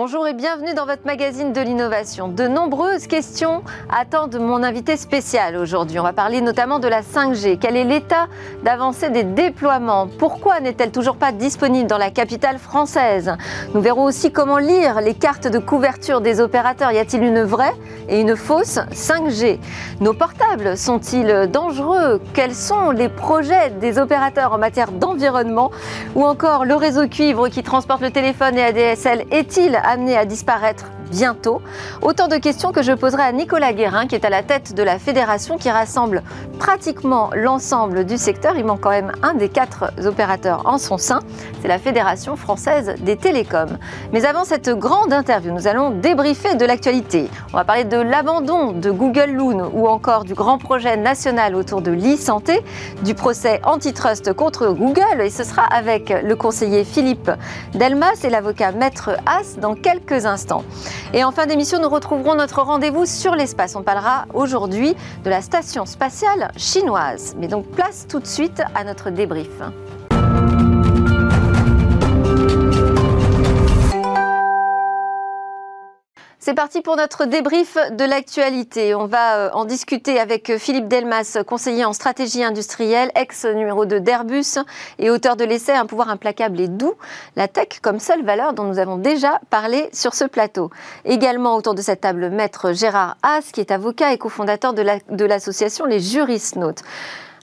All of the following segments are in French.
Bonjour et bienvenue dans votre magazine de l'innovation. De nombreuses questions attendent mon invité spécial aujourd'hui. On va parler notamment de la 5G. Quel est l'état d'avancée des déploiements? Pourquoi n'est-elle toujours pas disponible dans la capitale française? Nous verrons aussi comment lire les cartes de couverture des opérateurs. Y a-t-il une vraie et une fausse 5G Nos portables sont-ils dangereux? Quels sont les projets des opérateurs en matière d'environnement? Ou encore le réseau cuivre qui transporte le téléphone et ADSL est-il amené à disparaître bientôt Autant de questions que je poserai à Nicolas Guérin, qui est à la tête de la fédération qui rassemble pratiquement l'ensemble du secteur. Il manque quand même un des quatre opérateurs en son sein. C'est la Fédération française des télécoms. Mais avant cette grande interview, nous allons débriefer de l'actualité. On va parler de l'abandon de Google Loon ou encore du grand projet national autour de l'e-santé, du procès antitrust contre Google. Et ce sera avec le conseiller Philippe Delmas et l'avocat Maître As dans quelques instants. Et en fin d'émission, nous retrouverons notre rendez-vous sur l'espace. On parlera aujourd'hui de la station spatiale chinoise. Mais donc place tout de suite à notre débrief. C'est parti pour notre débrief de l'actualité. On va euh, en discuter avec Philippe Delmas, conseiller en stratégie industrielle, ex numéro 2 d'Airbus et auteur de l'essai Un pouvoir implacable et doux, la tech comme seule valeur dont nous avons déjà parlé sur ce plateau. Également autour de cette table, maître Gérard Haas, qui est avocat et cofondateur de l'association Les Juristes Notes.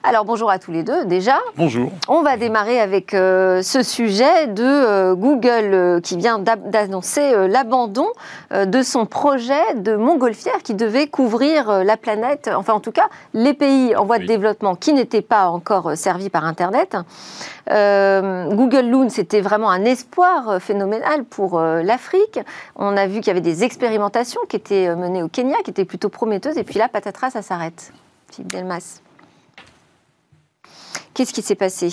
Alors bonjour à tous les deux déjà. Bonjour. On va démarrer avec euh, ce sujet de euh, Google euh, qui vient d'annoncer l'abandon de son projet de montgolfière qui devait couvrir la planète, enfin en tout cas les pays en voie de développement qui n'étaient pas encore servis par Internet. Google Loon, c'était vraiment un espoir phénoménal pour l'Afrique. On a vu qu'il y avait des expérimentations qui étaient menées au Kenya, qui étaient plutôt prometteuses, et puis là, patatras, ça s'arrête. Philippe Delmas. Qu'est-ce qui s'est passé?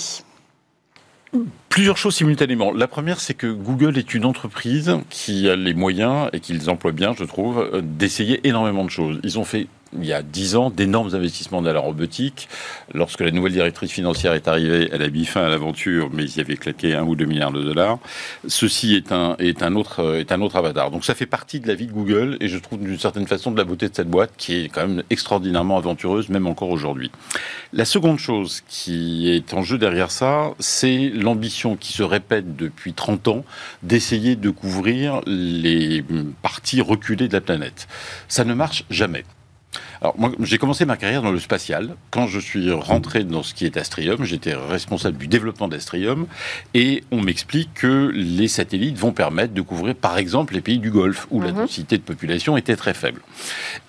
Plusieurs choses simultanément. La première, c'est que Google est une entreprise qui a les moyens, et qu'ils emploient bien, je trouve, d'essayer énormément de choses. Ils ont fait il y a dix ans d'énormes investissements dans la robotique. Lorsque la nouvelle directrice financière est arrivée, elle a mis fin à l'aventure, mais ils y avaient claqué un ou deux milliards de dollars. Ceci est un, autre, est un autre avatar. Donc ça fait partie de la vie de Google et je trouve d'une certaine façon de la beauté de cette boîte qui est quand même extraordinairement aventureuse, même encore aujourd'hui. La seconde chose qui est en jeu derrière ça, c'est l'ambition qui se répète depuis 30 ans d'essayer de couvrir les parties reculées de la planète. Ça ne marche jamais. Alors, moi, j'ai commencé ma carrière dans le spatial. Quand je suis rentré dans ce qui est Astrium, j'étais responsable du développement d'Astrium. Et on m'explique que les satellites vont permettre de couvrir, par exemple, les pays du Golfe, où la mhm. densité de population était très faible.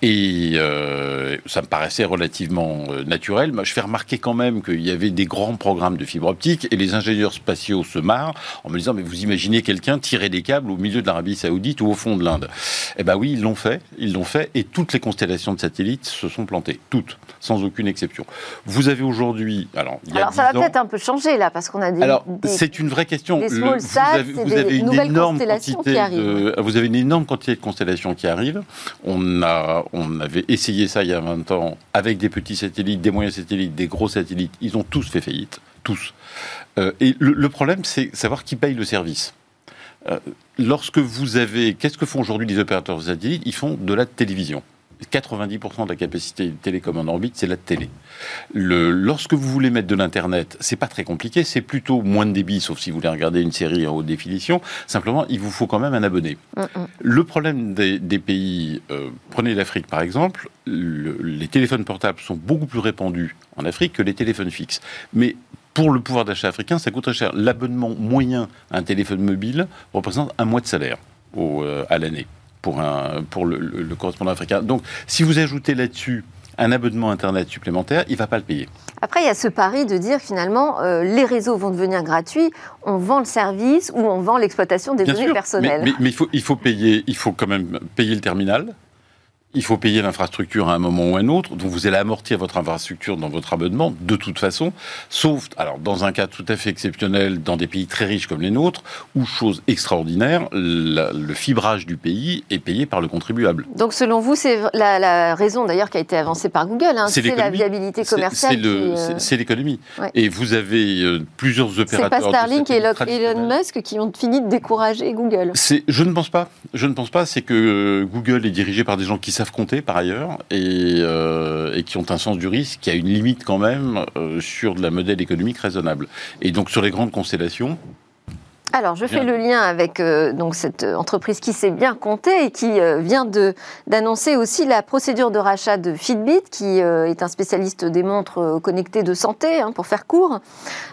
Et euh, ça me paraissait relativement euh, naturel. Je fais remarquer quand même qu'il y avait des grands programmes de fibre optique, et les ingénieurs spatiaux se marrent en me disant, mais vous imaginez quelqu'un tirer des câbles au milieu de l'Arabie Saoudite ou au fond de l'Inde? Eh ben oui, ils l'ont fait, ils l'ont fait, et toutes les constellations de satellites se sont plantées, toutes, sans aucune exception. Vous avez aujourd'hui, alors, il y a alors ça va peut-être un peu changer là, parce qu'on a des. Alors c'est une vraie question. Des vous avez, vous avez une énorme quantité de, vous avez une énorme quantité de constellations qui arrivent. On a, on avait essayé ça il y a 20 ans avec des petits satellites, des moyens satellites, des gros satellites. Ils ont tous fait faillite, tous. Euh, et le, problème, c'est savoir qui paye le service. Euh, lorsque vous avez, qu'est-ce que font aujourd'hui les opérateurs satellites? Ils font de la télévision. 90% de la capacité télécom en orbite, c'est la télé. Le, lorsque vous voulez mettre de l'Internet, c'est pas très compliqué, c'est plutôt moins de débit, sauf si vous voulez regarder une série en haute définition. Simplement, il vous faut quand même un abonné. Mm, mm. Le problème des, pays, euh, prenez l'Afrique par exemple, les téléphones portables sont beaucoup plus répandus en Afrique que les téléphones fixes. Mais pour le pouvoir d'achat africain, ça coûte très cher. L'abonnement moyen à un téléphone mobile représente un mois de salaire euh, à l'année pour, un, pour le, correspondant africain. Donc, si vous ajoutez là-dessus un abonnement Internet supplémentaire, il ne va pas le payer. Après, il y a ce pari de dire finalement, euh, les réseaux vont devenir gratuits, on vend le service ou on vend l'exploitation des données personnelles. Mais, mais, il, faut, il faut payer, il faut quand même payer le terminal, il faut payer l'infrastructure à un moment ou à un autre, donc vous allez amortir votre infrastructure dans votre abonnement de toute façon, sauf, alors dans un cas tout à fait exceptionnel, dans des pays très riches comme les nôtres, où, chose extraordinaire, le fibrage du pays est payé par le contribuable. Donc selon vous, c'est la, raison d'ailleurs qui a été avancée par Google, hein, c'est la viabilité commerciale. C'est l'économie. Et vous avez euh, plusieurs opérateurs. C'est pas Starlink et Elon Musk qui ont fini de décourager Google. Je ne pense pas. Je ne pense pas. C'est que euh, Google est dirigé par des gens qui savent compter par ailleurs et, euh, et qui ont un sens du risque qui a une limite quand même sur de la modèle économique raisonnable. Et donc sur les grandes constellations, alors, je fais le lien avec euh, donc cette entreprise qui s'est bien comptée et qui euh, vient d'annoncer aussi la procédure de rachat de Fitbit, qui euh, est un spécialiste des montres connectées de santé, hein, pour faire court.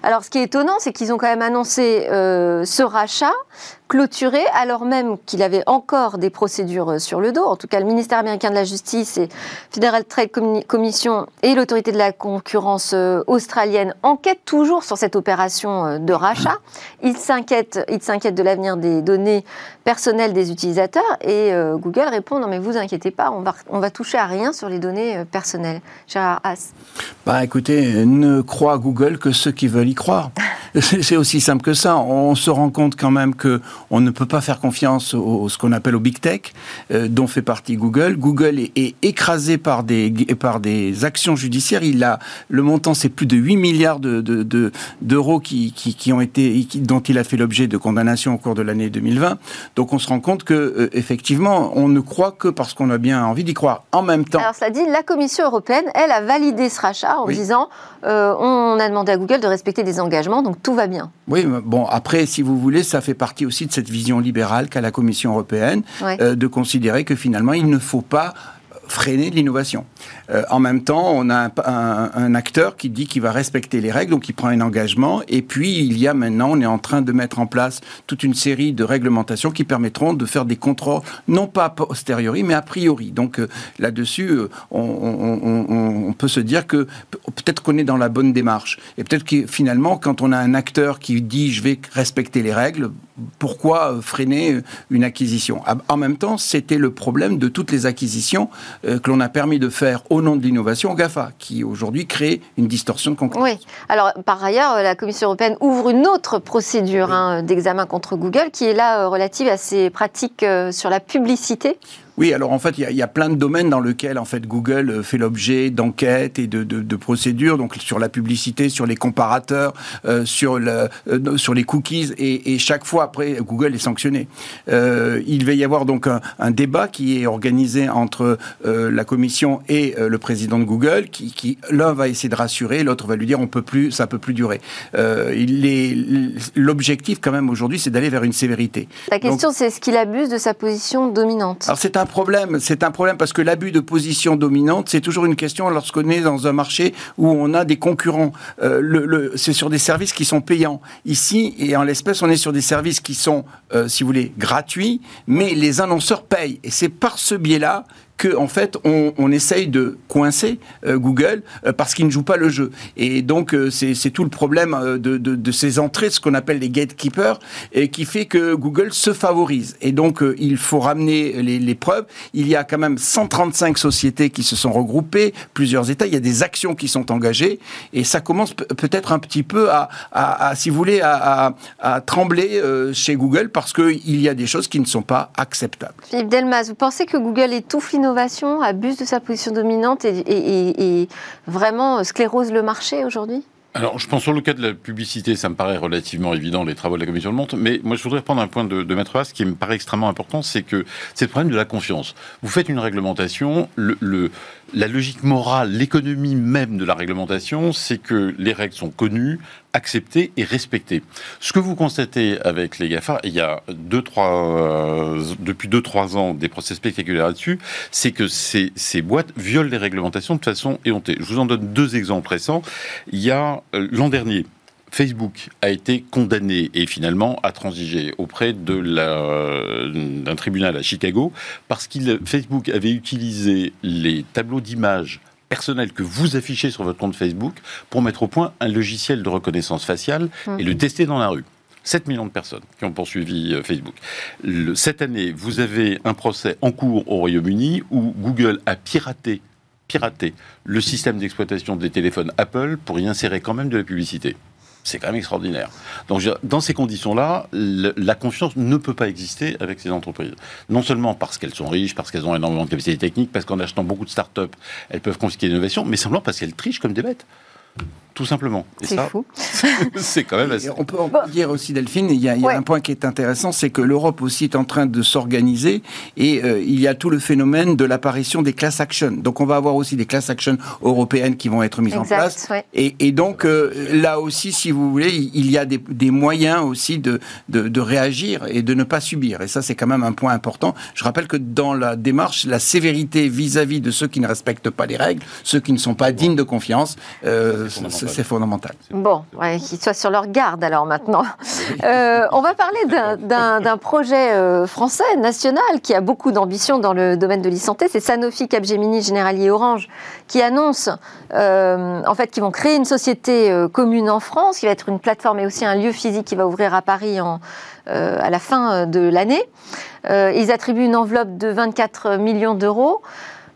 Alors, ce qui est étonnant, c'est qu'ils ont quand même annoncé ce rachat clôturé, alors même qu'il avait encore des procédures sur le dos. En tout cas, le ministère américain de la Justice et Federal Trade Commission et l'autorité de la concurrence australienne enquêtent toujours sur cette opération de rachat. Ils s'inquiètent il s'inquiète de l'avenir des données personnelles des utilisateurs et euh, Google répond non mais vous inquiétez pas, on va, on va toucher à rien sur les données euh, personnelles. Gérard Haas. Bah écoutez, ne croit Google que ceux qui veulent y croire. C'est aussi simple que ça. On se rend compte quand même que on ne peut pas faire confiance au, ce qu'on appelle au big tech, euh, dont fait partie Google. Google est, écrasé par des par des actions judiciaires. Il a le montant, c'est plus de 8 milliards de, d'euros qui, qui, qui, ont été dont il a fait l'objet de condamnations au cours de l'année 2020. Donc on se rend compte que euh, effectivement, on ne croit que parce qu'on a bien envie d'y croire. En même temps. Alors cela dit, la Commission européenne, elle a validé ce rachat en disant euh, on a demandé à Google de respecter des engagements, donc tout va bien. Oui, bon après, si vous voulez, ça fait partie aussi de cette vision libérale qu'a la Commission européenne euh, de considérer que finalement il ne faut pas freiner l'innovation. Euh, en même temps, on a un, acteur qui dit qu'il va respecter les règles, donc il prend un engagement. Et puis, il y a maintenant, on est en train de mettre en place toute une série de réglementations qui permettront de faire des contrôles, non pas a posteriori, mais a priori. Donc euh, là-dessus, euh, on, peut se dire que peut-être qu'on est dans la bonne démarche. Et peut-être que finalement, quand on a un acteur qui dit je vais respecter les règles, pourquoi freiner une acquisition? En même temps, c'était le problème de toutes les acquisitions que l'on a permis de faire au nom de l'innovation GAFA, qui aujourd'hui crée une distorsion de concurrence. Oui. Alors, par ailleurs, la Commission européenne ouvre une autre procédure hein, d'examen contre Google, qui est là euh, relative à ses pratiques euh, sur la publicité. Oui, alors en fait, il y, a plein de domaines dans lesquels en fait Google euh, fait l'objet d'enquêtes et de, de, procédures, donc sur la publicité, sur les comparateurs, euh, sur, le, euh, sur les cookies, et, chaque fois après, Google est sanctionné. il va y avoir donc un, débat qui est organisé entre la commission et le président de Google, qui, qui l'un va essayer de rassurer, l'autre va lui dire on peut plus, ça peut plus durer. L'objectif quand même aujourd'hui, c'est d'aller vers une sévérité. La question, c'est est-ce qu'il abuse de sa position dominante? Alors un problème. C'est un problème parce que l'abus de position dominante, c'est toujours une question lorsqu'on est dans un marché où on a des concurrents. Euh, c'est sur des services qui sont payants. Ici, et en l'espèce, on est sur des services qui sont, euh, si vous voulez, gratuits, mais les annonceurs payent. Et c'est par ce biais-là que en fait on, essaye de coincer euh, Google euh, parce qu'il ne joue pas le jeu. Et donc euh, c'est tout le problème de, ces entrées, ce qu'on appelle les gatekeepers, et qui fait que Google se favorise. Et donc il faut ramener les, preuves. Il y a quand même 135 sociétés qui se sont regroupées, plusieurs États. Il y a des actions qui sont engagées, et ça commence peut-être un petit peu à, si vous voulez, à, à trembler chez Google parce qu'il y a des choses qui ne sont pas acceptables. Philippe Delmas, vous pensez que Google étouffe l'innovation, abuse de sa position dominante et, vraiment sclérose le marché aujourd'hui? Alors, je pense sur le cas de la publicité, ça me paraît relativement évident, les travaux de la Commission le montrent, mais moi je voudrais prendre un point de, de Maître Haas qui me paraît extrêmement important, c'est que c'est le problème de la confiance. Vous faites une réglementation, le, le la logique morale, l'économie même de la réglementation, c'est que les règles sont connues, acceptées et respectées. Ce que vous constatez avec les GAFA, il y a deux, trois, euh, depuis 2-3 ans des procès spectaculaires là-dessus, c'est que ces, boîtes violent les réglementations de façon éhontée. Je vous en donne deux exemples récents. Il y a euh, l'an dernier, Facebook a été condamné et finalement a transigé auprès d'un tribunal à Chicago parce qu'il Facebook avait utilisé les tableaux d'images personnels que vous affichez sur votre compte Facebook pour mettre au point un logiciel de reconnaissance faciale et le tester dans la rue. 7 millions de personnes qui ont poursuivi euh, Facebook. cette année, vous avez un procès en cours au Royaume-Uni où Google a piraté, piraté le système d'exploitation des téléphones Apple pour y insérer quand même de la publicité. C'est quand même extraordinaire. Donc, dans ces conditions-là, la confiance ne peut pas exister avec ces entreprises. Non seulement parce qu'elles sont riches, parce qu'elles ont énormément de capacités techniques, parce qu'en achetant beaucoup de start-up, elles peuvent confisquer l'innovation, mais simplement parce qu'elles trichent comme des bêtes tout simplement. C'est fou. c'est quand même assez... On peut, dire aussi, Delphine, il y a, un point qui est intéressant, c'est que l'Europe aussi est en train de s'organiser et euh, il y a tout le phénomène de l'apparition des class actions. Donc on va avoir aussi des class actions européennes qui vont être mises en place. Et, donc euh, là aussi, si vous voulez, il y a des, moyens aussi de, de, réagir et de ne pas subir. Et ça, c'est quand même un point important. Je rappelle que dans la démarche, la sévérité vis-à-vis de ceux qui ne respectent pas les règles, ceux qui ne sont pas dignes de confiance, euh, c'est fondamental. Bon, qu'ils soient sur leur garde alors maintenant. Euh, on va parler d'un projet euh, français, national, qui a beaucoup d'ambition dans le domaine de l'e-santé. C'est Sanofi, Capgemini, Generali et Orange qui annoncent euh, en fait qu'ils vont créer une société commune en France, qui va être une plateforme et aussi un lieu physique qui va ouvrir à Paris en, à la fin de l'année. ils attribuent une enveloppe de 24 millions d'euros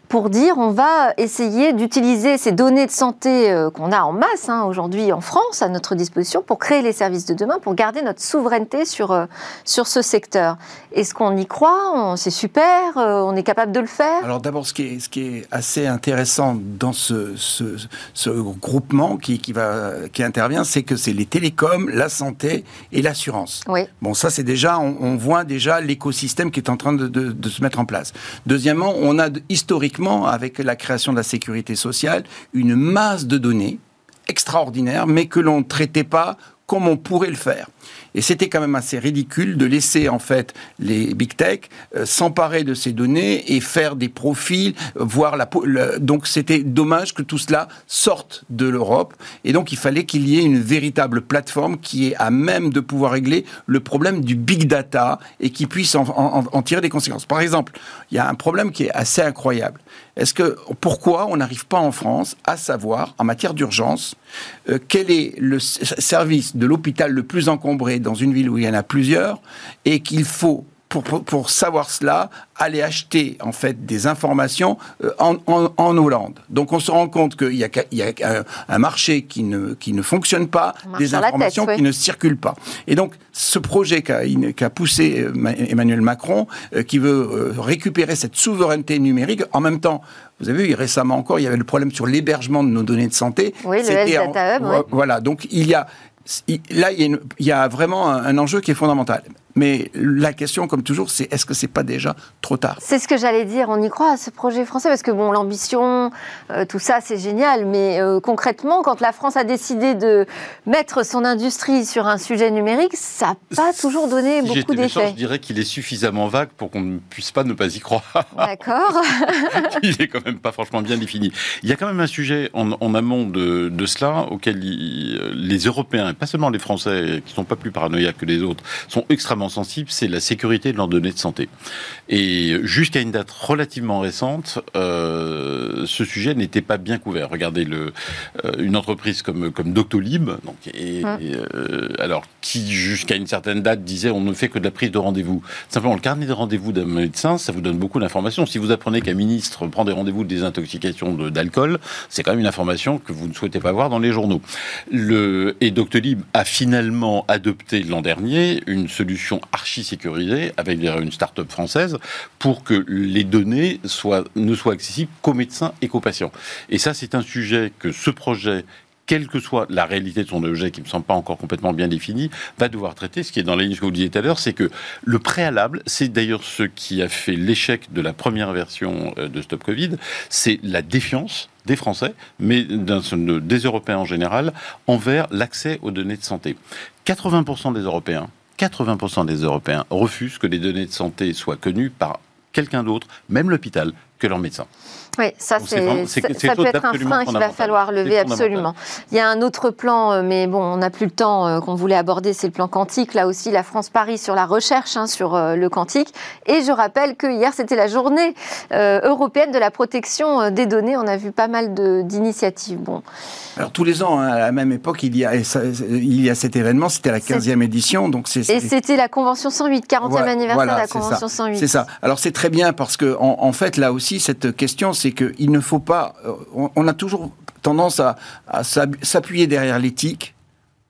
pour dire on va essayer d'utiliser ces données de santé euh, qu'on a en masse hein, aujourd'hui en France à notre disposition pour créer les services de demain, pour garder notre souveraineté sur, euh, sur ce secteur. Est-ce qu'on y croit? C'est super euh, On est capable de le faire? Alors d'abord, ce, qui est, ce qui est assez intéressant dans ce, ce, groupement qui, qui, va, qui intervient, c'est que c'est les télécoms, la santé et l'assurance. Oui. Bon, ça c'est déjà, on, voit déjà l'écosystème qui est en train de, de, de, se mettre en place. Deuxièmement, on a historiquement avec la création de la sécurité sociale, une masse de données extraordinaire, mais que l'on ne traitait pas comme on pourrait le faire. Et c'était quand même assez ridicule de laisser en fait les big tech euh, s'emparer de ces données et faire des profils, voir la, donc c'était dommage que tout cela sorte de l'Europe. Et donc il fallait qu'il y ait une véritable plateforme qui est à même de pouvoir régler le problème du big data et qui puisse en, tirer des conséquences. Par exemple, il y a un problème qui est assez incroyable. Est-ce que pourquoi on n'arrive pas en France à savoir en matière d'urgence euh, quel est le service de l'hôpital le plus dans une ville où il y en a plusieurs et qu'il faut pour, pour, savoir cela, aller acheter en fait des informations euh, en, en, Hollande. Donc on se rend compte qu'il y a, il y a un, marché qui ne, qui ne fonctionne pas, des informations qui ne circulent pas. Et donc ce projet qu'a poussé euh, Emmanuel Macron, euh, qui veut récupérer cette souveraineté numérique, en même temps, vous avez vu récemment encore, il y avait le problème sur l'hébergement de nos données de santé. Oui, le Health Data Hub. Voilà, donc il y a là, il y, a vraiment un, enjeu qui est fondamental. Mais la question, comme toujours, c'est est-ce que c'est pas déjà trop tard? C'est ce que j'allais dire. On y croit à ce projet français parce que bon, l'ambition, euh, tout ça, c'est génial. Mais euh, concrètement, quand la France a décidé de mettre son industrie sur un sujet numérique, ça n'a pas toujours donné beaucoup d'effets. Je dirais qu'il est suffisamment vague pour qu'on ne puisse pas ne pas y croire. D'accord. il est quand même pas franchement bien défini. Il y a quand même un sujet en, amont de, cela auquel les Européens, et pas seulement les Français, qui sont pas plus paranoïaques que les autres, sont extrêmement sensible, c'est la sécurité de leurs données de santé. Et jusqu'à une date relativement récente, euh, ce sujet n'était pas bien couvert. Regardez le, euh, une entreprise comme, comme Doctolib, donc, et, hum. euh, alors qui jusqu'à une certaine date disait on ne fait que de la prise de rendez-vous. Simplement, le carnet de rendez-vous d'un médecin, ça vous donne beaucoup d'informations. Si vous apprenez qu'un ministre prend des rendez-vous de désintoxication d'alcool, c'est quand même une information que vous ne souhaitez pas voir dans les journaux. Le, et Doctolib a finalement adopté l'an dernier une solution archi-sécurisée avec une start-up française pour que les données ne soient accessibles qu'aux médecins et qu'aux patients. Et ça, c'est un sujet que ce projet quelle que soit la réalité de son objet, qui ne me semble pas encore complètement bien défini, va devoir traiter. Ce qui est dans la ligne que vous disiez tout à l'heure, c'est que le préalable, c'est d'ailleurs ce qui a fait l'échec de la première version euh, de Stop Covid, c'est la défiance des Français, mais des Européens en général, envers l'accès aux données de santé. 80% des Européens 80% des Européens refusent que les données de santé soient connues par quelqu'un d'autre, même l'hôpital, que leur médecin. Oui, ça, c'est, ça peut être un frein qu'il va falloir lever absolument. Il y a un autre plan, euh, mais bon, on n'a plus le temps euh, qu'on voulait aborder, c'est le plan quantique. Là aussi, la France parie sur la recherche hein, sur euh, le quantique. Et je rappelle que hier, c'était la journée européenne de la protection des données. On a vu pas mal d'initiatives. Bon. Alors tous les ans, hein, à la même époque, il y a, il y a cet événement, c'était la 15e édition. Donc c'est, Et c'était la Convention 108, 40e anniversaire de la Convention 108. C'est ça. Alors c'est très bien parce que en, en fait, là aussi, cette question, c'est qu'il ne faut pas. Euh, on, a toujours tendance à s'appuyer derrière l'éthique,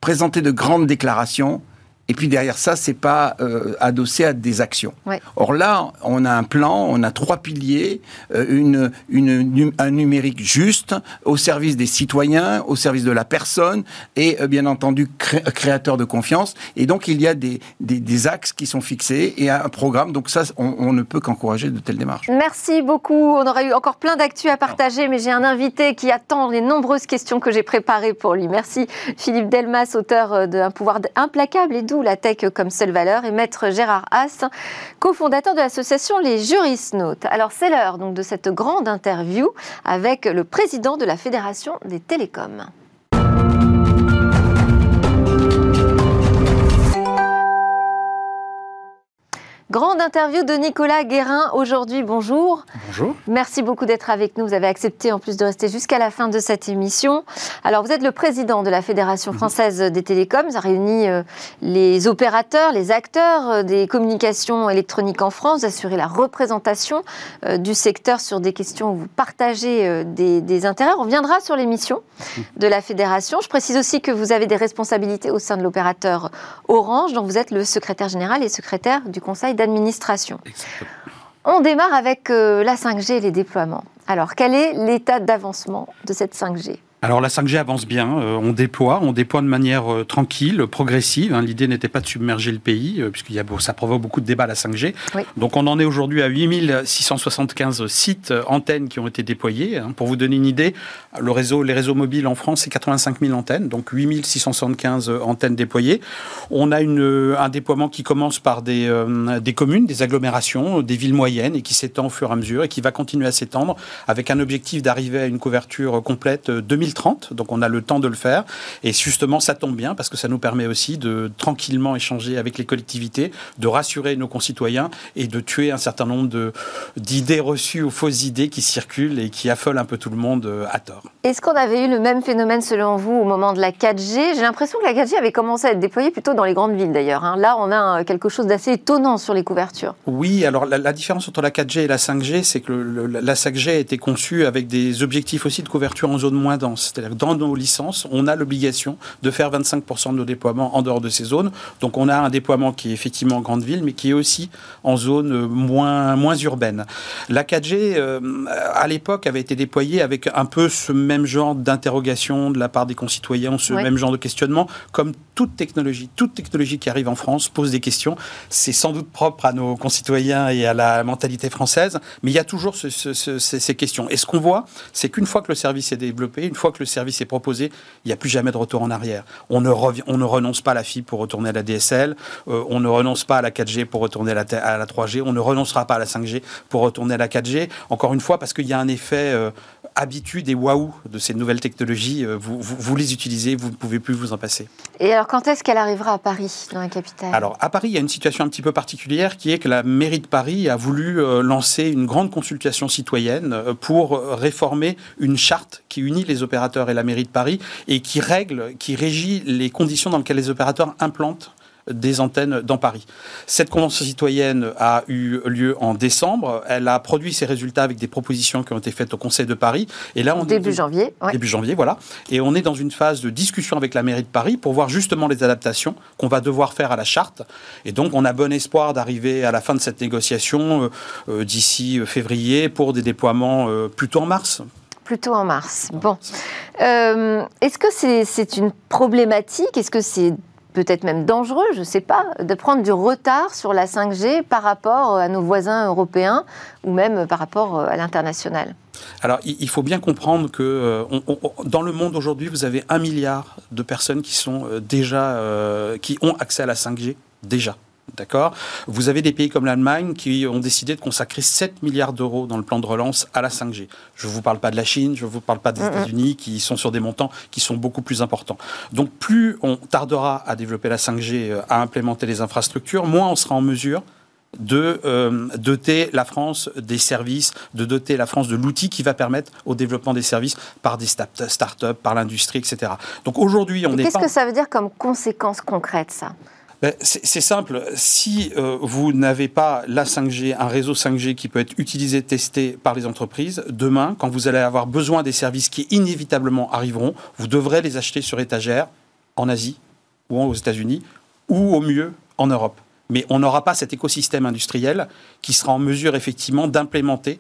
présenter de grandes déclarations et puis derrière ça, c'est pas euh, adossé à des actions. Or là, on a un plan, on a trois piliers, euh, une, une, un numérique juste au service des citoyens, au service de la personne et euh, bien entendu créateur de confiance. Et donc il y a des, des, des, axes qui sont fixés et un programme. Donc ça, on, on ne peut qu'encourager de telles démarches. Merci beaucoup. On aurait eu encore plein d'actu à partager, mais j'ai un invité qui attend les nombreuses questions que j'ai préparées pour lui. Merci Philippe Delmas, auteur d'un pouvoir implacable et doux la tech comme seule valeur, et maître Gérard Haas, cofondateur de l'association Les Jurisnautes. Alors c'est l'heure donc de cette grande interview avec le président de la Fédération des télécoms. Grande interview de Nicolas Guérin aujourd'hui. Bonjour. Bonjour. Merci beaucoup d'être avec nous. Vous avez accepté en plus de rester jusqu'à la fin de cette émission. Alors, vous êtes le président de la Fédération mhm. française des télécoms. Ça réunit euh, les opérateurs, les acteurs euh, des communications électroniques en France. Vous assurez la représentation euh, du secteur sur des questions où vous partagez des, des intérêts. On reviendra sur l'émission mhm. de la Fédération. Je précise aussi que vous avez des responsabilités au sein de l'opérateur Orange, dont vous êtes le secrétaire général et secrétaire du Conseil d'administration. On démarre avec euh, la 5G et les déploiements. Alors, quel est l'état d'avancement de cette 5G alors la 5G avance bien, euh, on déploie, on déploie de manière euh, tranquille, progressive. Hein. L'idée n'était pas de submerger le pays, euh, puisqu'il y a, ça provoque beaucoup de débats la 5G. Donc on en est aujourd'hui à 8675 sites, antennes qui ont été déployés. Hein. Pour vous donner une idée, le réseau, les réseaux mobiles en France, c'est 85 000 antennes, donc 8675 antennes déployées. On a une, un déploiement qui commence par des, des communes, des agglomérations, des villes moyennes, et qui s'étend au fur et à mesure, et qui va continuer à s'étendre, avec un objectif d'arriver à une couverture complète 2030 donc on a le temps de le faire. Et justement, ça tombe bien parce que ça nous permet aussi de tranquillement échanger avec les collectivités, de rassurer nos concitoyens et de tuer un certain nombre d'idées reçues ou fausses idées qui circulent et qui affolent un peu tout le monde euh, à tort. Est-ce qu'on avait eu le même phénomène selon vous au moment de la 4G J'ai l'impression que la 4G avait commencé à être déployée plutôt dans les grandes villes d'ailleurs. Hein. Là, on a quelque chose d'assez étonnant sur les couvertures. Oui, alors la, différence entre la 4G et la 5G, c'est que la 5G a été conçue avec des objectifs aussi de couverture en zone moins dense. C'est-à-dire que dans nos licences, on a l'obligation de faire 25% de nos déploiements en dehors de ces zones. Donc on a un déploiement qui est effectivement en grande ville, mais qui est aussi en zone moins, moins urbaine. La 4G, euh, à l'époque, avait été déployée avec un peu ce même genre d'interrogation de la part des concitoyens, ce même genre de questionnement, comme toute technologie. Toute technologie qui arrive en France pose des questions. C'est sans doute propre à nos concitoyens et à la mentalité française, mais il y a toujours ces questions. Et ce qu'on voit, c'est qu'une fois que le service est développé, une fois que le service est proposé, il n'y a plus jamais de retour en arrière. On ne, on ne renonce pas à la fibre pour retourner à la DSL, euh, on ne renonce pas à la 4G pour retourner à la, à la 3G, on ne renoncera pas à la 5G pour retourner à la 4G. Encore une fois, parce qu'il y a un effet euh, habitude et waouh de ces nouvelles technologies. Euh, vous, vous, les utilisez, vous ne pouvez plus vous en passer. Et alors, quand est-ce qu'elle arrivera à Paris, dans la capitale? Alors, à Paris, il y a une situation un petit peu particulière qui est que la mairie de Paris a voulu lancer une grande consultation citoyenne pour réformer une charte qui unit les opérateurs et la mairie de Paris et qui règle, qui régit les conditions dans lesquelles les opérateurs implantent des antennes dans Paris. Cette convention citoyenne a eu lieu en décembre. Elle a produit ses résultats avec des propositions qui ont été faites au Conseil de Paris. Et là, on début janvier. Début janvier, voilà. Et on est dans une phase de discussion avec la mairie de Paris pour voir justement les adaptations qu'on va devoir faire à la charte. Et donc, on a bon espoir d'arriver à la fin de cette négociation euh, euh, d'ici février pour des déploiements euh, plutôt en mars. Plutôt en mars. Bon. Euh, est-ce que c'est une problématique? Est-ce que c'est peut-être même dangereux, je ne sais pas, de prendre du retard sur la 5G par rapport à nos voisins européens ou même par rapport à l'international alors, il faut bien comprendre que euh, dans le monde aujourd'hui, vous avez un milliard de personnes qui sont euh, déjà, qui ont accès à la 5G déjà. D'accord Vous avez des pays comme l'Allemagne qui ont décidé de consacrer 7 milliards d'euros dans le plan de relance à la 5G. Je ne vous parle pas de la Chine, je ne vous parle pas des États-Unis qui sont sur des montants qui sont beaucoup plus importants. Donc plus on tardera à développer la 5G, euh, à implémenter les infrastructures, moins on sera en mesure de euh, doter la France des services, de doter la France de l'outil qui va permettre au développement des services par des start-up, par l'industrie, etc. Donc aujourd'hui, on est. Qu'est-ce que ça veut dire comme conséquence concrète, ça? C'est simple. Si euh, vous n'avez pas la 5G, un réseau 5G qui peut être utilisé, testé par les entreprises, demain, quand vous allez avoir besoin des services qui inévitablement arriveront, vous devrez les acheter sur étagère en Asie ou aux États-Unis ou au mieux en Europe mais on n'aura pas cet écosystème industriel qui sera en mesure effectivement d'implémenter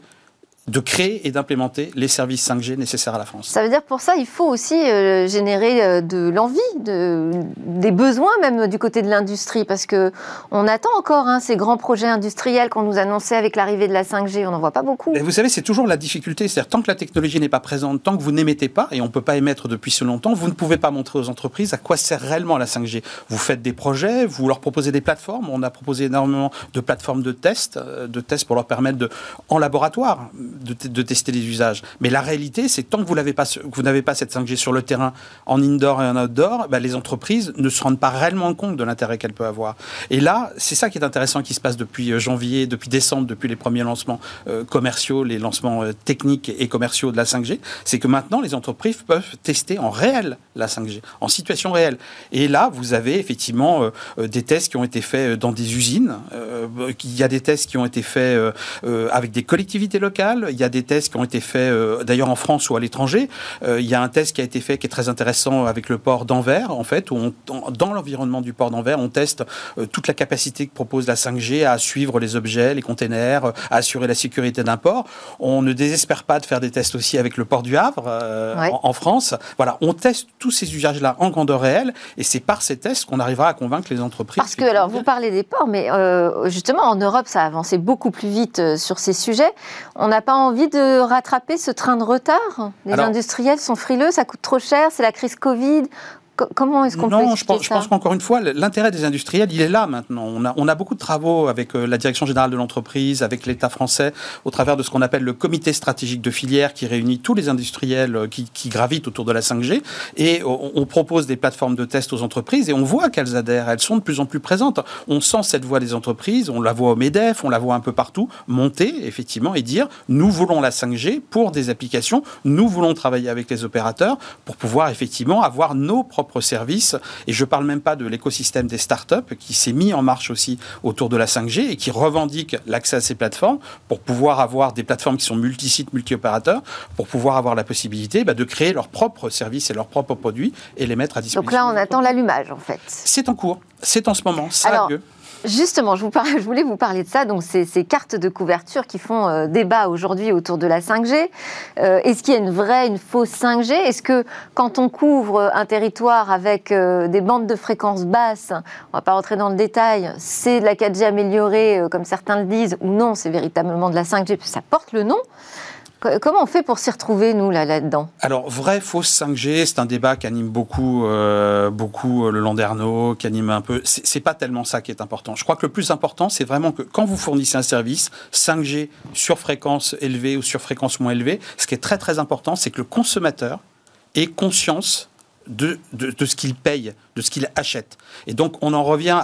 de créer et d'implémenter les services 5G nécessaires à la France. Ça veut dire que pour ça, il faut aussi euh, générer euh, de l'envie, de, des besoins même du côté de l'industrie, parce que on attend encore hein, ces grands projets industriels qu'on nous annonçait avec l'arrivée de la 5G. On n'en voit pas beaucoup. Et vous savez, c'est toujours la difficulté. C'est-à-dire, tant que la technologie n'est pas présente, tant que vous n'émettez pas, et on ne peut pas émettre depuis ce longtemps, vous ne pouvez pas montrer aux entreprises à quoi sert réellement la 5G. Vous faites des projets, vous leur proposez des plateformes. On a proposé énormément de plateformes de tests, euh, de tests pour leur permettre de, en laboratoire, de, tester les usages. Mais la réalité, c'est tant que vous n'avez pas, vous n'avez pas cette 5G sur le terrain, en indoor et en outdoor, bah, les entreprises ne se rendent pas réellement compte de l'intérêt qu'elles peuvent avoir. Et là, c'est ça qui est intéressant qui se passe depuis euh, janvier, depuis décembre, depuis les premiers lancements euh, commerciaux, les lancements euh, techniques et commerciaux de la 5G, c'est que maintenant, les entreprises peuvent tester en réel la 5G, en situation réelle. Et là, vous avez effectivement des tests qui ont été faits dans des usines, il y a des tests qui ont été faits avec des collectivités locales, il y a des tests qui ont été faits euh, d'ailleurs en France ou à l'étranger. Euh, il y a un test qui a été fait qui est très intéressant avec le port d'Anvers, en fait, où dans l'environnement du port d'Anvers, on teste euh, toute la capacité que propose la 5G à suivre les objets, les containers, à assurer la sécurité d'un port. On ne désespère pas de faire des tests aussi avec le port du Havre en, France. Voilà, on teste tous ces usages-là en grandeur réelle et c'est par ces tests qu'on arrivera à convaincre les entreprises. Parce que, alors, vous parlez des ports, mais justement, en Europe, ça a avancé beaucoup plus vite sur ces sujets. On n'a pas envie de rattraper ce train de retard? Les industriels sont frileux, ça coûte trop cher, c'est la crise Covid. Comment est-ce qu'on peut Non, je pense, je pense qu'encore une fois, l'intérêt des industriels, il est là maintenant. On a, on a beaucoup de travaux avec euh, la direction générale de l'entreprise, avec l'État français, au travers de ce qu'on appelle le comité stratégique de filière qui réunit tous les industriels euh, qui, qui gravitent autour de la 5G. Et on, on, propose des plateformes de test aux entreprises et on voit qu'elles adhèrent. Elles sont de plus en plus présentes. On sent cette voix des entreprises, on la voit au MEDEF, on la voit un peu partout, monter effectivement et dire nous voulons la 5G pour des applications, nous voulons travailler avec les opérateurs pour pouvoir effectivement avoir nos propres services. Et je ne parle même pas de l'écosystème des startups qui s'est mis en marche aussi autour de la 5G et qui revendique l'accès à ces plateformes pour pouvoir avoir des plateformes qui sont multi-sites, multi-opérateurs, pour pouvoir avoir la possibilité bah, de créer leurs propres services et leurs propres produits et les mettre à disposition. Donc là, on attend l'allumage en fait. C'est en cours, c'est en ce moment, ça a lieu. Justement, je, voulais vous parler de ça. Donc, ces, ces cartes de couverture qui font euh, débat aujourd'hui autour de la 5G. Euh, est-ce qu'il y a une vraie, une fausse 5G Est-ce que quand on couvre un territoire avec euh, des bandes de fréquences basses, on ne va pas rentrer dans le détail, c'est de la 4G améliorée, comme certains le disent, ou non, c'est véritablement de la 5G, ça porte le nom. Comment on fait pour s'y retrouver, nous, là-dedans? Alors, vrai, fausse 5G, c'est un débat qui anime beaucoup, euh, beaucoup euh, le Landerneau, qui anime un peu. C'est pas tellement ça qui est important. Je crois que le plus important, c'est vraiment que quand vous fournissez un service, 5G sur fréquence élevée ou sur fréquence moins élevée, ce qui est très très important, c'est que le consommateur ait conscience de, ce qu'il paye, de ce qu'il achète. Et donc, on en revient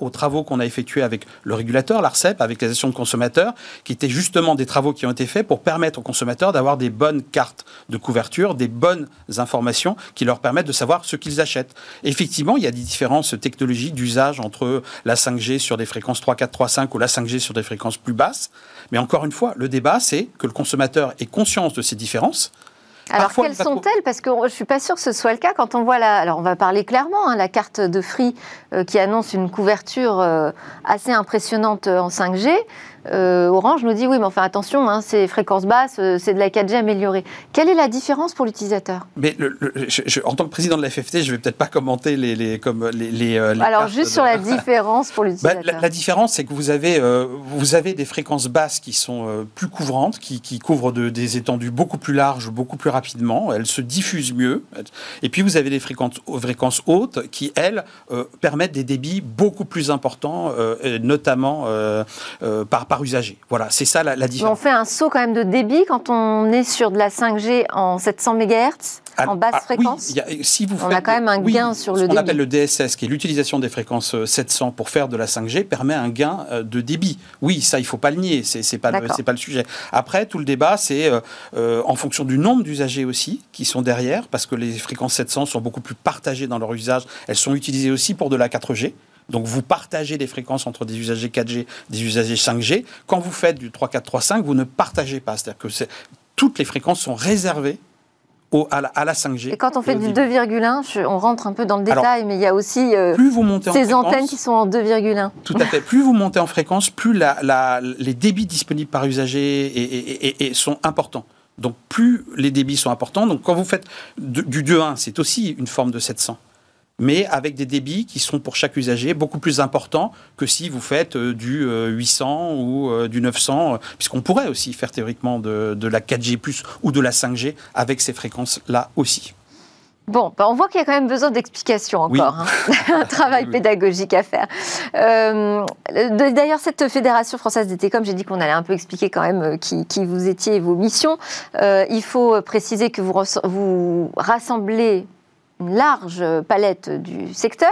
aux travaux qu'on a effectués avec le régulateur, l'ARCEP, avec les actions de consommateurs, qui étaient justement des travaux qui ont été faits pour permettre aux consommateurs d'avoir des bonnes cartes de couverture, des bonnes informations qui leur permettent de savoir ce qu'ils achètent. effectivement, il y a des différences technologiques d'usage entre la 5G sur des fréquences 3, 4, 3, 5 ou la 5G sur des fréquences plus basses. Mais encore une fois, le débat, c'est que le consommateur ait conscience de ces différences alors, quelles sont-elles? Parce que je ne suis pas sûre que ce soit le cas. Quand on voit la. Alors, on va parler clairement, hein, la carte de Free euh, qui annonce une couverture euh, assez impressionnante en 5G. Orange nous dit oui, mais enfin attention, hein, c'est fréquences basses, c'est de la 4G améliorée. Quelle est la différence pour l'utilisateur Mais en tant que président de la FFT, je ne vais peut-être pas commenter les, les comme les. Alors juste sur la différence pour bah, l'utilisateur. la, différence, c'est que vous avez vous avez des fréquences basses qui sont plus couvrantes, qui, qui couvrent de, des étendues beaucoup plus larges, beaucoup plus rapidement. Elles se diffusent mieux. Et puis vous avez des fréquences, fréquences hautes qui, elles, euh, permettent des débits beaucoup plus importants, euh, notamment euh, par, par usager. Voilà, c'est ça la, différence. On fait un saut quand même de débit quand on est sur de la 5G en 700 MHz en basse ah, fréquence si vous On a quand même un gain sur le débit. Ce qu'on appelle le DSS, qui est l'utilisation des fréquences 700 pour faire de la 5G, permet un gain de débit. Oui, ça, il ne faut pas le nier, c'est n'est pas, le, pas le sujet. Après, tout le débat, c'est en fonction du nombre d'usagers aussi qui sont derrière, parce que les fréquences 700 sont beaucoup plus partagées dans leur usage. Elles sont utilisées aussi pour de la 4G. Donc vous partagez des fréquences entre des usagers 4G, des usagers 5G. Quand vous faites du 3, 4, 3, 5, vous ne partagez pas. C'est-à-dire que toutes les fréquences sont réservées au, à, la, 5G. Et quand on fait du 2,1, on rentre un peu dans le détail, mais il y a aussi euh, plus vous montez ces antennes qui sont en 2,1. Tout à fait. Plus vous montez en fréquence, plus la, les débits disponibles par usager et, sont importants. Donc plus les débits sont importants. Donc quand vous faites du 2.1, c'est aussi une forme de 700 mais avec des débits qui sont pour chaque usager beaucoup plus importants que si vous faites euh, du 800 euh, ou euh, du 900, puisqu'on pourrait aussi faire théoriquement de, la 4G ou de la 5G avec ces fréquences-là aussi. Bon, bah, on voit qu'il y a quand même besoin d'explications encore, hein. un travail pédagogique à faire. Euh, D'ailleurs, cette Fédération française des télécoms, j'ai dit qu'on allait un peu expliquer quand même qui, qui vous étiez et vos missions. Euh, il faut préciser que vous, vous rassemblez une large palette du secteur,